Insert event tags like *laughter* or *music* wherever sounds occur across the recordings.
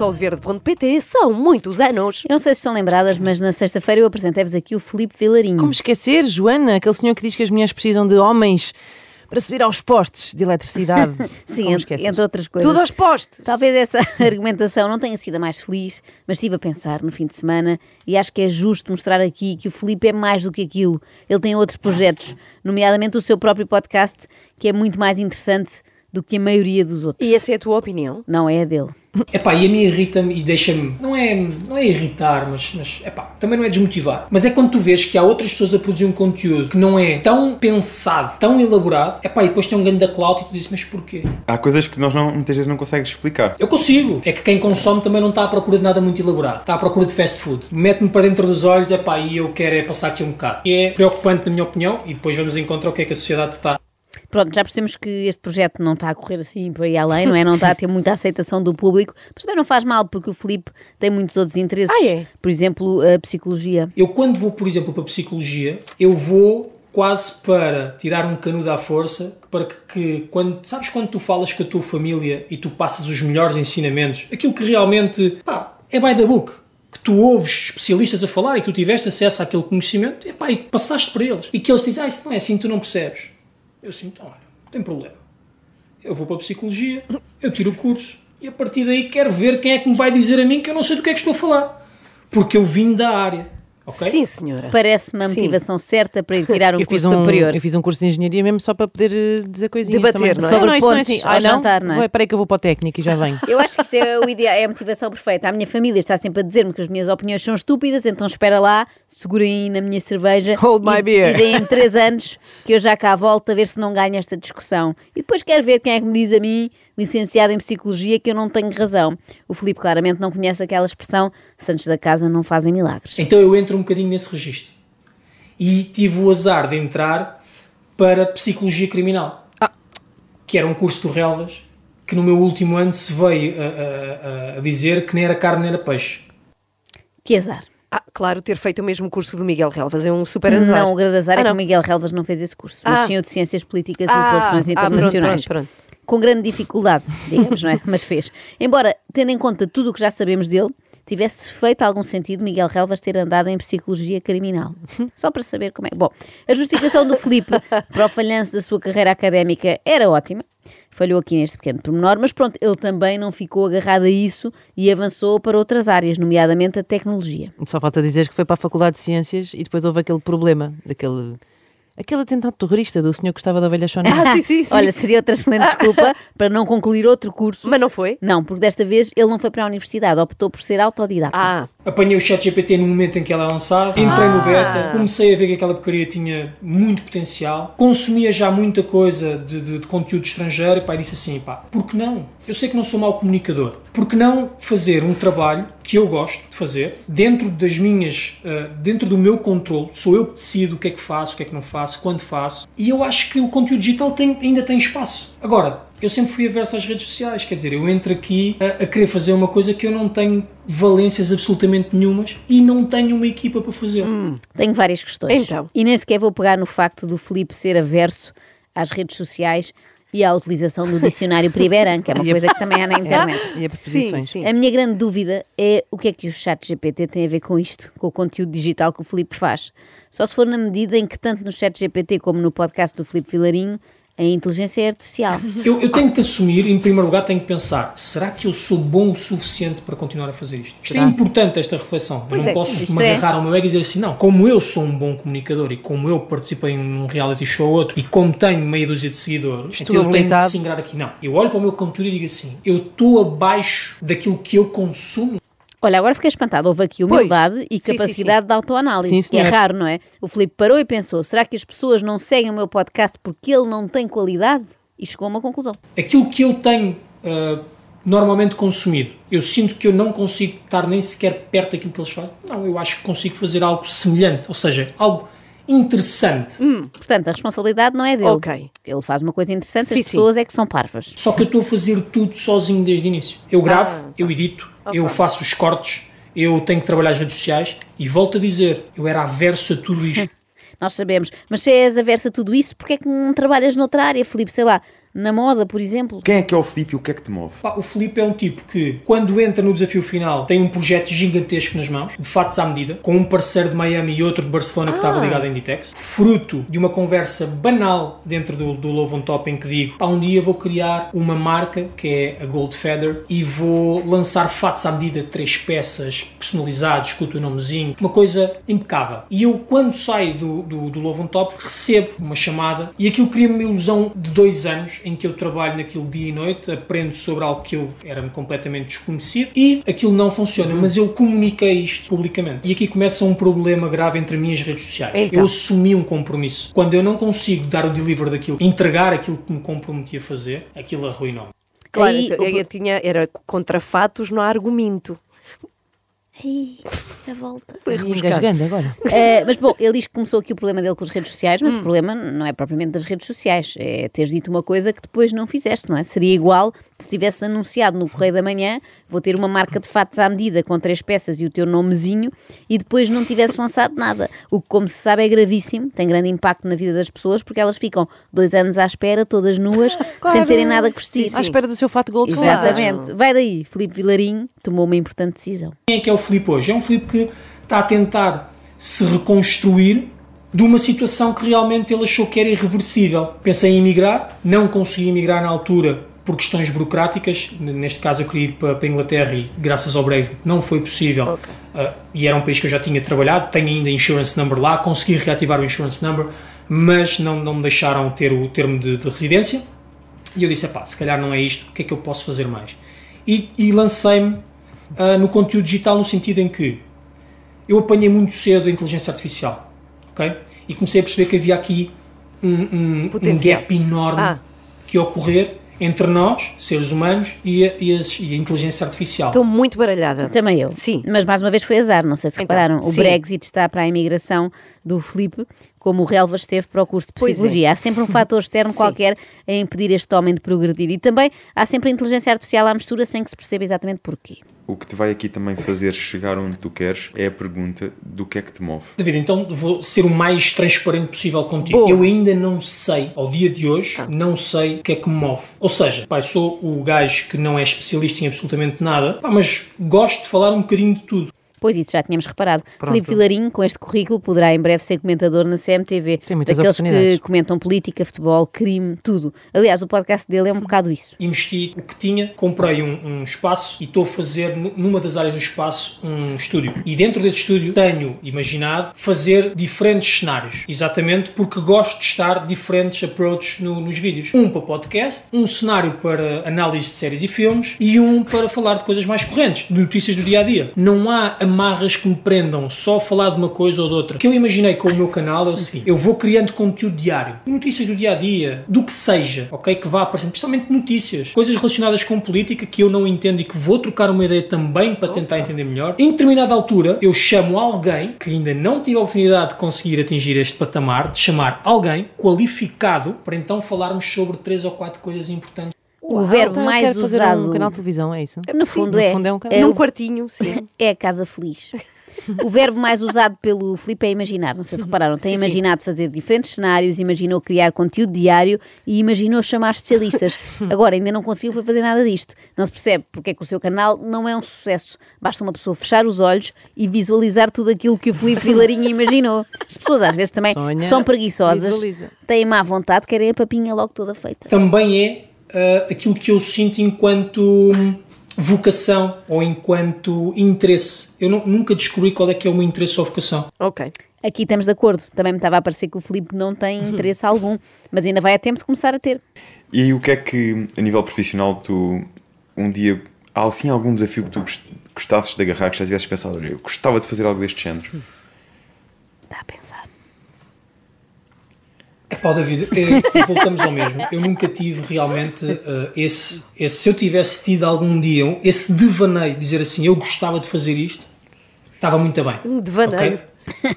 solverde.pt são muitos anos. Eu não sei se estão lembradas, mas na sexta-feira eu apresentei-vos aqui o Filipe Vilarinho. Como esquecer, Joana, aquele senhor que diz que as mulheres precisam de homens para subir aos postes de eletricidade. *laughs* Sim, Como entre, entre outras coisas. Tudo aos postes. Talvez essa *laughs* argumentação não tenha sido a mais feliz, mas estive a pensar no fim de semana e acho que é justo mostrar aqui que o Filipe é mais do que aquilo. Ele tem outros projetos, nomeadamente o seu próprio podcast, que é muito mais interessante do que a maioria dos outros. E essa é a tua opinião? Não é a dele. Epá, e a mim irrita-me e deixa-me. Não é, não é irritar, mas, mas epá, também não é desmotivar. Mas é quando tu vês que há outras pessoas a produzir um conteúdo que não é tão pensado, tão elaborado, epá, e depois tem um ganho da cloud e tu dizes, mas porquê? Há coisas que nós não, muitas vezes não consegues explicar. Eu consigo. É que quem consome também não está à procura de nada muito elaborado. Está à procura de fast food. Mete-me para dentro dos olhos, epá, e eu quero é passar aqui um bocado. E é preocupante na minha opinião e depois vamos encontrar o que é que a sociedade está. Pronto, já percebemos que este projeto não está a correr assim por aí além, não é? Não está a ter *laughs* muita aceitação do público, mas também não faz mal, porque o Filipe tem muitos outros interesses. Ah, é? Por exemplo, a psicologia. Eu quando vou, por exemplo, para a psicologia, eu vou quase para tirar um canudo à força, para que, que quando, sabes quando tu falas com a tua família e tu passas os melhores ensinamentos, aquilo que realmente, pá, é by the book, que tu ouves especialistas a falar e que tu tiveste acesso àquele conhecimento, e, pá, e passaste para eles. E que eles dizem, ah, isso não é assim, tu não percebes. Eu assim, então, olha, não tem problema. Eu vou para a psicologia, eu tiro o curso, e a partir daí quero ver quem é que me vai dizer a mim que eu não sei do que é que estou a falar. Porque eu vim da área. Ok? Sim, senhora. Parece-me a Sim. motivação certa para ir tirar *laughs* um eu fiz curso um, superior. eu fiz um curso de engenharia mesmo só para poder eh, dizer coisinhas. Debater, também. não é? Sobre isso não é pontos assim. ao Ah, não? jantar, não é? Peraí que eu vou para o técnico e já venho. Eu acho que isto é, o ideal, é a motivação perfeita. A minha família está sempre a dizer-me que as minhas opiniões são estúpidas, então espera lá, segurem aí na minha cerveja Hold my e, beer. e deem-me três anos que eu já cá volto a ver se não ganho esta discussão. E depois quero ver quem é que me diz a mim, licenciado em Psicologia, que eu não tenho razão. O Filipe claramente não conhece aquela expressão santos da casa não fazem milagres. Então eu entro um bocadinho nesse registro. E tive o azar de entrar para Psicologia Criminal, que era um curso do Relvas, que no meu último ano se veio a, a- a dizer que nem era carne nem era peixe. Que azar. Ah, claro, ter feito o mesmo curso do Miguel Relvas é um super azar. Não, o grande azar Ah, é que o Miguel Relvas não fez esse curso, mas Ah. sim o de Ciências Políticas e Ah, Relações ah, pronto, Internacionais. pronto, pronto. Com grande dificuldade, digamos, não é? Mas fez. Embora, tendo em conta tudo o que já sabemos dele, tivesse feito algum sentido Miguel Relvas ter andado em Psicologia Criminal. Só para saber como é. Bom, a justificação do Filipe para o falhanço da sua carreira académica era ótima. Falhou aqui neste pequeno pormenor, mas pronto, ele também não ficou agarrado a isso e avançou para outras áreas, nomeadamente a tecnologia. Só falta dizer que foi para a Faculdade de Ciências e depois houve aquele problema, daquele. Aquele atentado terrorista do senhor que gostava da ovelha Sónia. Ah, sim, sim, *laughs* sim. Olha, seria outra excelente desculpa *laughs* para não concluir outro curso. Mas não foi? Não, porque desta vez ele não foi para a universidade, optou por ser autodidata. Ah, Apanhei o chat GPT no momento em que ela é lançada, entrei no beta, comecei a ver que aquela porcaria tinha muito potencial, consumia já muita coisa de, de- de conteúdo estrangeiro e pá, e disse assim, pá, por que não? Eu sei que não sou mau comunicador, por que não fazer um trabalho que eu gosto de fazer, dentro das minhas, ah, dentro do meu controle, sou eu que decido o que é que faço, o que é que não faço, quando faço, e eu acho que o conteúdo digital tem- ainda tem espaço. Agora, eu sempre fui averso às redes sociais, quer dizer, eu entro aqui a, a querer fazer uma coisa que eu não tenho valências absolutamente nenhumas e não tenho uma equipa para fazer. Tenho várias questões. Então. E nem sequer vou pegar no facto do Filipe ser averso às redes sociais e à utilização do dicionário Priberan, que é uma *laughs* coisa que também há na internet. *laughs* E a preposições. sim, sim. A minha grande dúvida é o que é que o chat GPT tem a ver com isto, com o conteúdo digital que o Filipe faz. Só se for na medida em que tanto no chat GPT como no podcast do Filipe Vilarinho a inteligência é artificial. *laughs* Eu, eu tenho que assumir, em primeiro lugar, tenho que pensar: será que eu sou bom o suficiente para continuar a fazer isto? Isto Será? é importante, esta reflexão. Pois eu não é, posso me é. agarrar ao meu ego e dizer assim: não, como eu sou um bom comunicador e como eu participei num reality show ou outro e como tenho meia dúzia de seguidores, Estou então eu tenho que se aqui. Não, eu olho para o meu conteúdo e digo assim: eu estou abaixo daquilo que eu consumo. Olha, agora fiquei espantado. Houve aqui Pois. humildade e Sim, sim, capacidade de autoanálise, Sim, é raro, não é? O Filipe parou e pensou: será que as pessoas não seguem o meu podcast porque ele não tem qualidade? E chegou a uma conclusão. aquilo que eu tenho ah, normalmente consumido, eu sinto que eu não consigo estar nem sequer perto daquilo que eles fazem. Não, eu acho que consigo fazer algo semelhante, ou seja, algo interessante. Portanto, a responsabilidade não é dele. Ok. Ele faz uma coisa interessante, Sim, as sim. pessoas é que são parvas. Só que eu estou a fazer tudo sozinho desde o início. Eu gravo, Ah, eu edito, eu faço os cortes, eu tenho que trabalhar as redes sociais e volto a dizer, eu era averso a tudo isto. *laughs* Nós sabemos. Mas se és aversa a tudo isso, porque é que não trabalhas noutra área, Filipe? Sei lá, Na moda, por exemplo. Quem é que é o Filipe e o que é que te move? Pá, o Filipe é um tipo que, quando entra no desafio final, tem um projeto gigantesco nas mãos, de fatos à medida, com um parceiro de Miami e outro de Barcelona que estava ligado à Inditex, fruto de uma conversa banal dentro do, do Love on Top em que digo, pá, um dia vou criar uma marca, que é a Gold Feather, e vou lançar fatos à medida, três peças, personalizados, com o teu nomezinho, uma coisa impecável. E eu, quando saio do, do, do Love on Top, recebo uma chamada e aquilo cria-me uma ilusão de dois anos em que eu trabalho naquilo dia e noite, aprendo sobre algo que eu era-me completamente desconhecido e aquilo não funciona, mas eu comuniquei isto publicamente. E aqui começa um problema grave entre mim e as redes sociais. Então. Eu assumi um compromisso. Quando eu não consigo dar o deliver daquilo, entregar aquilo que me comprometi a fazer, aquilo arruinou-me. Claro, Aí, então, o- eu tinha, era contra fatos, não há argumento. Ai, a volta. Engasgando agora. *laughs* Eh, mas bom, ele diz que começou aqui o problema dele com as redes sociais, mas o problema não é propriamente das redes sociais, é teres dito uma coisa que depois não fizeste, não é? Seria igual se tivesse anunciado no Correio da Manhã vou ter uma marca de fatos à medida com três peças e o teu nomezinho e depois não tivesses lançado nada. O que, como se sabe, é gravíssimo, tem grande impacto na vida das pessoas porque elas ficam dois anos à espera, todas nuas, *laughs* sem terem nada que vestir. À espera do seu fato gold Exatamente. Vai daí. Filipe Vilarinho tomou uma importante decisão. Quem é que é o Filipe hoje? É um Filipe que está a tentar se reconstruir de uma situação que realmente ele achou que era irreversível. Pensei em emigrar, não consegui emigrar na altura por questões burocráticas. Neste caso, eu queria ir para, para a Inglaterra e, graças ao Brexit, não foi possível. Ah, e era um país que eu já tinha trabalhado, tenho ainda insurance number lá, consegui reativar o insurance number, mas não, não me deixaram ter o termo de, de residência. E eu disse: pá, se calhar não é isto, o que é que eu posso fazer mais? E, e lancei-me ah, no conteúdo digital no sentido em que eu apanhei muito cedo a inteligência artificial, ok? E comecei a perceber que havia aqui um, um- um gap enorme Ah. que ia ocorrer entre nós, seres humanos, e a, e as- e a inteligência artificial. Estou muito baralhada. Também eu. Sim. Mas mais uma vez foi azar, não sei se Então, repararam. O sim. Brexit está para a imigração do Filipe, como o Relva esteve para o curso de é. Psicologia. Há sempre um *laughs* fator externo qualquer a impedir este homem de progredir. E também há sempre a inteligência artificial à mistura sem que se perceba exatamente porquê. O que te vai aqui também fazer chegar onde tu queres é a pergunta do que é que te move. David, então vou ser o mais transparente possível contigo. Boa. Eu ainda não sei, ao dia de hoje, não sei o que é que me move. Ou seja, pá, eu sou o gajo que não é especialista em absolutamente nada, pá, mas gosto de falar um bocadinho de tudo. Pois isso, já tínhamos reparado. Filipe Vilarinho, com este currículo, poderá em breve ser comentador na CMTV. Tem muitas daqueles que comentam política, futebol, crime, tudo. Aliás, o podcast dele é um bocado isso. investi o que tinha, comprei um, um espaço e estou a fazer numa das áreas do espaço um estúdio. E dentro desse estúdio tenho imaginado fazer diferentes cenários, exatamente porque gosto de estar diferentes approaches no- nos vídeos. Um para podcast, um cenário para análise de séries e filmes e um para falar de coisas mais correntes, de notícias do dia a dia. Não há amarras que me prendam só a falar de uma coisa ou de outra. O que eu imaginei com o meu canal é o seguinte: eu vou criando conteúdo diário, notícias do dia a dia, do que seja, ok? Que vá aparecendo, principalmente notícias, coisas relacionadas com política que eu não entendo e que vou trocar uma ideia também para tentar entender melhor. Em determinada altura, eu chamo alguém que ainda não tive a oportunidade de conseguir atingir este patamar, de chamar alguém qualificado para então falarmos sobre três ou quatro coisas importantes. O verbo Então, mais quero fazer usado. um canal de televisão, é isso? No Sim, fundo, no é, fundo é um ca- é Num o- quartinho, sim. *laughs* É a casa feliz. O verbo mais usado pelo Filipe é imaginar. Não sei se repararam. Tem Sim, sim. imaginado fazer diferentes cenários, imaginou criar conteúdo diário e imaginou chamar especialistas. *laughs* Agora, ainda não conseguiu fazer nada disto. Não se percebe porque é que o seu canal não é um sucesso. Basta uma pessoa fechar os olhos e visualizar tudo aquilo que o Filipe Vilarinha imaginou. As pessoas às vezes também Sonha, são preguiçosas, visualiza. têm má vontade, querem a papinha logo toda feita. Também é ah, aquilo que eu sinto enquanto vocação ou enquanto interesse. Eu nu- nunca descobri qual é que é o meu interesse ou vocação. Ok. Aqui estamos de acordo. Também me estava a parecer que o Filipe não tem *laughs* interesse algum, mas ainda vai a tempo de começar a ter. E o que é que, a nível profissional, tu um dia. Há assim algum desafio que tu gost- gostasses de agarrar, que já tivesses pensado, olha, eu gostava de fazer algo deste género? Está a pensar. É pá, David, é, *laughs* voltamos ao mesmo. Eu nunca tive realmente ah, esse, esse. Se eu tivesse tido algum dia esse devaneio, dizer assim, eu gostava de fazer isto, estava muito bem. Um devaneio. ok?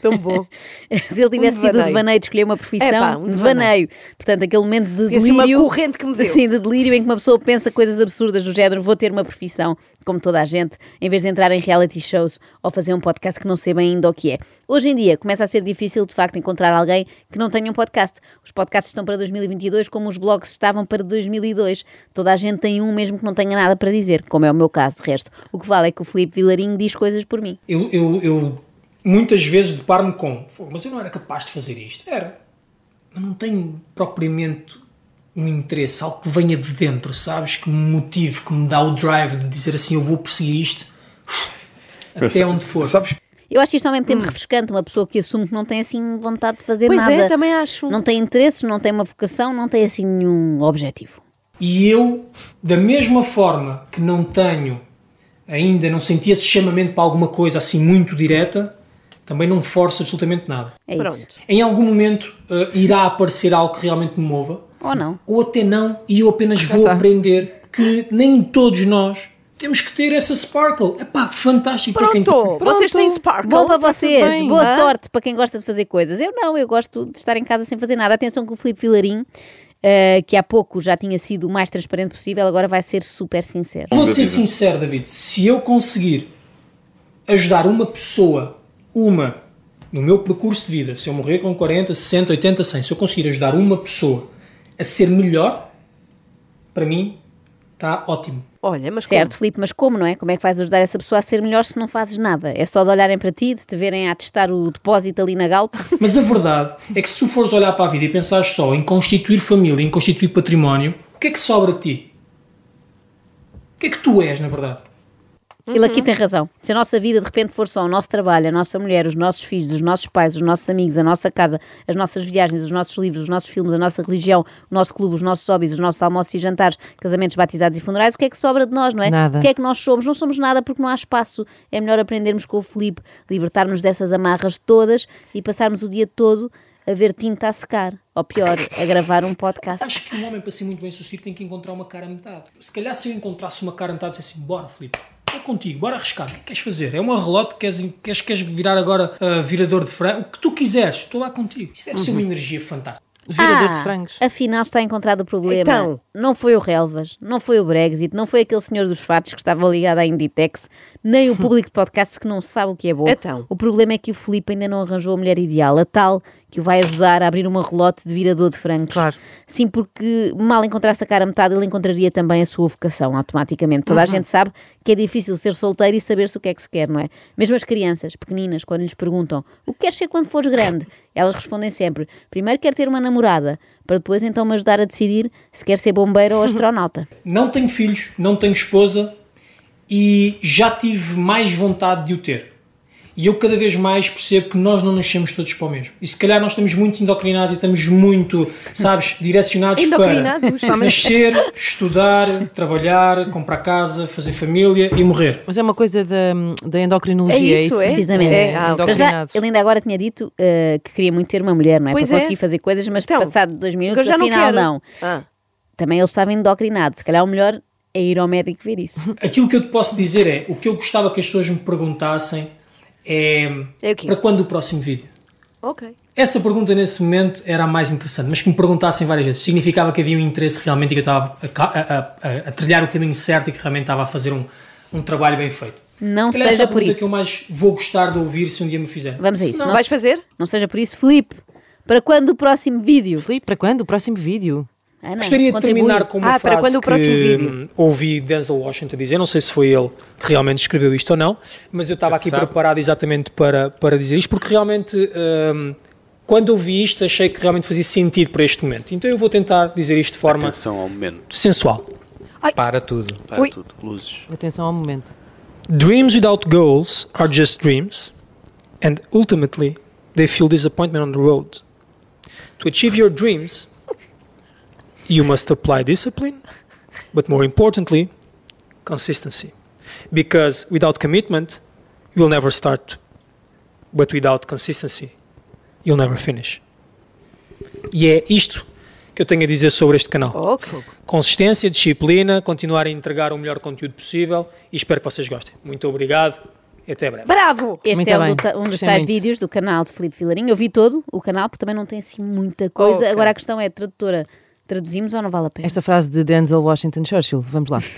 Tão bom. *laughs* Se ele tivesse Um sido o devaneio. devaneio de escolher uma profissão, Epá, um um devaneio. Portanto, aquele momento de assim uma delírio. corrente que me deu. Sim, de delírio em que uma pessoa pensa coisas absurdas do género: vou ter uma profissão, como toda a gente, em vez de entrar em reality shows ou fazer um podcast que não sei bem ainda o que é. Hoje em dia começa a ser difícil, de facto, encontrar alguém que não tenha um podcast. Os podcasts estão para 2022 como os blogs estavam para 2002. Toda a gente tem um, mesmo que não tenha nada para dizer, como é o meu caso, de resto. O que vale é que o Filipe Vilarinho diz coisas por mim. Eu, eu, eu muitas vezes deparo-me com, "Pô, mas eu não era capaz de fazer isto. Era. Mas não tenho propriamente um interesse, algo que venha de dentro, sabes? Que me motive, que me dá o drive de dizer assim, eu vou perseguir isto até onde for. Sabes, Eu acho isto ao mesmo tempo refrescante, uma pessoa que assume que não tem assim vontade de fazer Hum. Pois nada. é, também acho. Não tem interesses, não tem uma vocação, não tem assim nenhum objetivo. E eu, da mesma forma que não tenho, ainda não senti esse chamamento para alguma coisa assim muito direta, também não forço absolutamente nada. É Pronto. isso. Em algum momento eh, irá aparecer algo que realmente me mova, Ou não. ou até não, e eu apenas vou aprender que nem todos nós temos que ter essa sparkle. É pá, fantástico para quem Pronto, Pronto. vocês têm Sparkle. Bom para vocês, bem. boa Hã? sorte para quem gosta de fazer coisas. Eu não, eu gosto de estar em casa sem fazer nada. Atenção que o Filipe Vilarim, eh, que há pouco já tinha sido o mais transparente possível, agora vai ser super sincero. Vou-te ser sincero, David. Se eu conseguir ajudar uma pessoa, uma, no meu percurso de vida, se eu morrer com 40, 60, 80, 100, se eu conseguir ajudar uma pessoa a ser melhor, para mim está ótimo. Olha, mas Certo, como? Filipe, mas como, não é? Como é que vais ajudar essa pessoa a ser melhor se não fazes nada? É só de olharem para ti, de te verem a testar o depósito ali na Galp? *laughs* Mas a verdade é que se tu fores olhar para a vida e pensares só em constituir família, em constituir património, o que é que sobra de ti? O que é que tu és, na verdade? Ele aqui tem razão. Se a nossa vida de repente for só o nosso trabalho, a nossa mulher, os nossos filhos, os nossos pais, os nossos amigos, a nossa casa, as nossas viagens, os nossos livros, os nossos filmes, a nossa religião, o nosso clube, os nossos hobbies, os nossos almoços e jantares, casamentos, batizados e funerais, o que é que sobra de nós, não é? Nada. O que é que nós somos? Não somos nada porque não há espaço. É melhor aprendermos com o Filipe, libertarmos dessas amarras todas e passarmos o dia todo a ver tinta a secar. Ou pior, a gravar um podcast. Acho que um homem, para ser muito bem sucedido, tem que encontrar uma cara a metade. Se calhar, se eu encontrasse uma cara a metade, eu disse assim: bora, Filipe, é contigo, bora arriscar. O que é que queres fazer? É uma relote? Queres, queres, queres virar agora ah, virador de frango? O que tu quiseres, estou lá contigo. Isso deve ser uma energia fantástica. Virador Ah, de frangos. Afinal está encontrado o problema. Então? Não foi o Relvas, não foi o Brexit, não foi aquele senhor dos fatos que estava ligado à Inditex, nem o *laughs* público de podcast que não sabe o que é bom. Então? O problema é que o Filipe ainda não arranjou a mulher ideal, a tal que o vai ajudar a abrir uma relote de virador de frangos. Claro. Sim, porque mal encontrasse a cara a metade, ele encontraria também a sua vocação automaticamente. Toda a gente sabe que é difícil ser solteiro e saber-se o que é que se quer, não é? Mesmo as crianças pequeninas, quando lhes perguntam o que queres ser quando fores grande, elas respondem sempre: primeiro quero ter uma namorada, para depois então me ajudar a decidir se quer ser bombeiro ou *laughs* astronauta. Não tenho filhos, não tenho esposa e já tive mais vontade de o ter. E eu cada vez mais percebo que nós não nascemos todos para o mesmo. E se calhar nós estamos muito endocrinados e estamos muito, sabes, direcionados Endocrinados? para *laughs* nascer, estudar, trabalhar, comprar casa, fazer família e morrer. Mas é uma coisa da, da endocrinologia, É é isso, isso? é? Precisamente. É, ah, ok. Para já, Endocrinado. ele ainda agora tinha dito eh, que queria muito ter uma mulher, não é? Pois para é. conseguir fazer coisas, mas Então, passado dois minutos, não afinal quero. não. Ah, Também ele estava endocrinado. Se calhar o melhor é ir ao médico ver isso. Aquilo que eu te posso dizer é, o que eu gostava que as pessoas me perguntassem é, É para quando o próximo vídeo? ok. Essa pergunta nesse momento era a mais interessante, mas que me perguntassem várias vezes. Significava que havia um interesse realmente e que eu estava a, a- a- a trilhar o caminho certo e que realmente estava a fazer um, um trabalho bem feito. Não Se essa é seja a por pergunta isso. que eu mais vou gostar de ouvir se um dia me fizer. Vamos a Se isso. não- Não Vais fazer? Não seja por isso, Filipe. Para quando o próximo vídeo? Filipe, para quando? O próximo vídeo? Ana, Gostaria de terminar com uma Ah, para frase quando o próximo que vídeo? ouvi Denzel Washington dizer, não sei se foi ele que realmente escreveu isto ou não, mas eu estava aqui sabe. preparado exatamente para, para dizer isto, porque realmente hum, quando ouvi isto achei que realmente fazia sentido para este momento. Então eu vou tentar dizer isto de forma Atenção ao momento. sensual. Para tudo. Para Ui. tudo. Luzes. Atenção ao momento. Dreams without goals are just dreams, and ultimately they feel disappointment on the road. To achieve your dreams, you must apply discipline, but more importantly, consistency. Because without commitment, you will never start, but without consistency, you'll never finish. E é isto que eu tenho a dizer sobre este canal Ok. consistência, disciplina, continuar a entregar o melhor conteúdo possível e espero que vocês gostem. Muito obrigado E até breve. Bravo! Este Muito é um, bem. um dos tais vídeos do canal de Filipe Vilarinho. Eu vi todo o canal, porque também não tem assim muita coisa. Ok. Agora a questão é, tradutora, traduzimos ou não vale a pena? Esta frase de Denzel Washington Churchill, vamos lá. *laughs*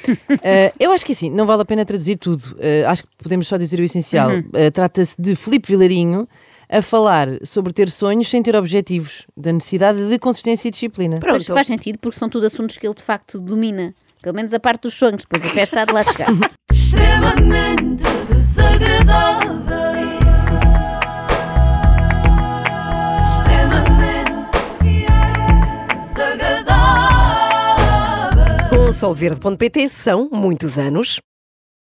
Eh, eu acho que assim, não vale a pena traduzir tudo. Eh, acho que podemos só dizer o essencial. Eh, Trata-se de Filipe Vilarinho a falar sobre ter sonhos sem ter objetivos, da necessidade de consistência e disciplina. Pronto. faz sentido, porque são tudo assuntos que ele de facto domina. Pelo menos a parte dos sonhos, depois a festa há de lá chegar. *laughs* extremamente desagradável. solverde.pt são muitos anos.